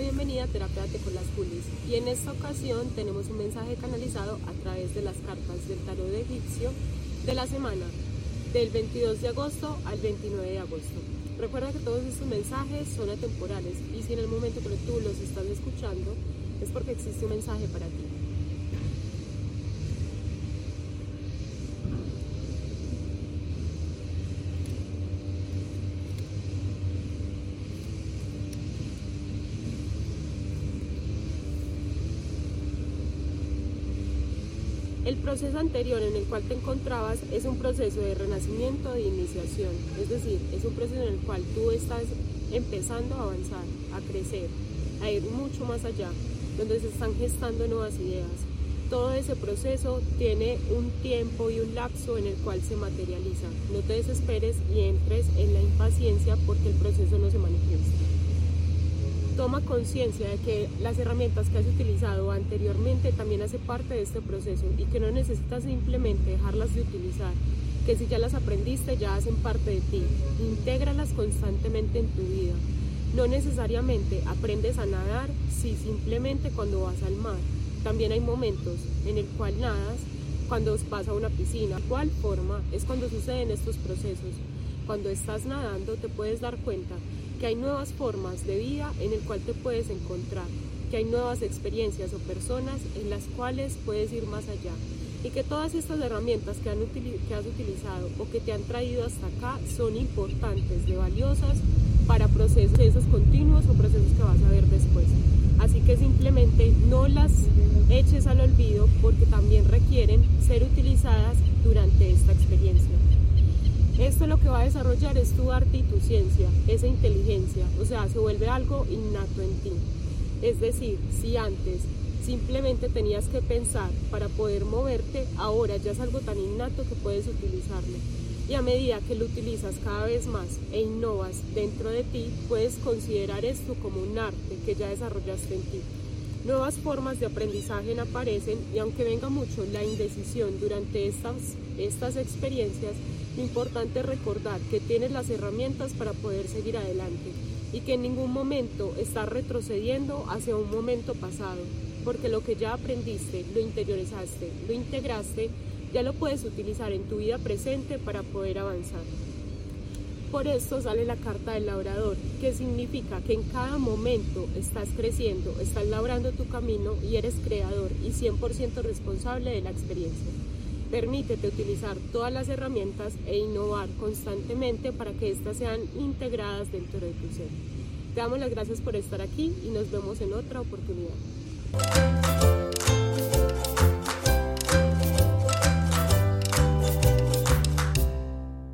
bienvenida a Terapia con las Julis y en esta ocasión tenemos un mensaje canalizado a través de las cartas del tarot de egipcio de la semana del 22 de agosto al 29 de agosto. Recuerda que todos estos mensajes son atemporales y si en el momento que tú los estás escuchando es porque existe un mensaje para ti. El proceso anterior en el cual te encontrabas es un proceso de renacimiento, de iniciación, es decir, es un proceso en el cual tú estás empezando a avanzar, a crecer, a ir mucho más allá, donde se están gestando nuevas ideas. Todo ese proceso tiene un tiempo y un lapso en el cual se materializa. No te desesperes y entres en la impaciencia porque el proceso no se manifiesta toma conciencia de que las herramientas que has utilizado anteriormente también hace parte de este proceso y que no necesitas simplemente dejarlas de utilizar, que si ya las aprendiste ya hacen parte de ti. Intégralas constantemente en tu vida. No necesariamente aprendes a nadar si simplemente cuando vas al mar. También hay momentos en el cual nadas cuando vas a una piscina. Igual forma es cuando suceden estos procesos. Cuando estás nadando te puedes dar cuenta que hay nuevas formas de vida en el cual te puedes encontrar, que hay nuevas experiencias o personas en las cuales puedes ir más allá y que todas estas herramientas que, han que has utilizado o que te han traído hasta acá son importantes, de valiosas para procesos continuos o procesos que vas a ver después. Así que simplemente no las eches al olvido porque también requieren ser utilizadas durante esta experiencia. Esto lo que va a desarrollar es tu arte y tu ciencia, esa inteligencia, o sea, se vuelve algo innato en ti. Es decir, si antes simplemente tenías que pensar para poder moverte, ahora ya es algo tan innato que puedes utilizarlo. Y a medida que lo utilizas cada vez más e innovas dentro de ti, puedes considerar esto como un arte que ya desarrollaste en ti. Nuevas formas de aprendizaje aparecen y aunque venga mucho la indecisión durante estas, estas experiencias, importante recordar que tienes las herramientas para poder seguir adelante y que en ningún momento estás retrocediendo hacia un momento pasado, porque lo que ya aprendiste, lo interiorizaste, lo integraste, ya lo puedes utilizar en tu vida presente para poder avanzar. Por esto sale la carta del labrador, que significa que en cada momento estás creciendo, estás labrando tu camino y eres creador y 100% responsable de la experiencia. Permítete utilizar todas las herramientas e innovar constantemente para que éstas sean integradas dentro de tu ser. Te damos las gracias por estar aquí y nos vemos en otra oportunidad.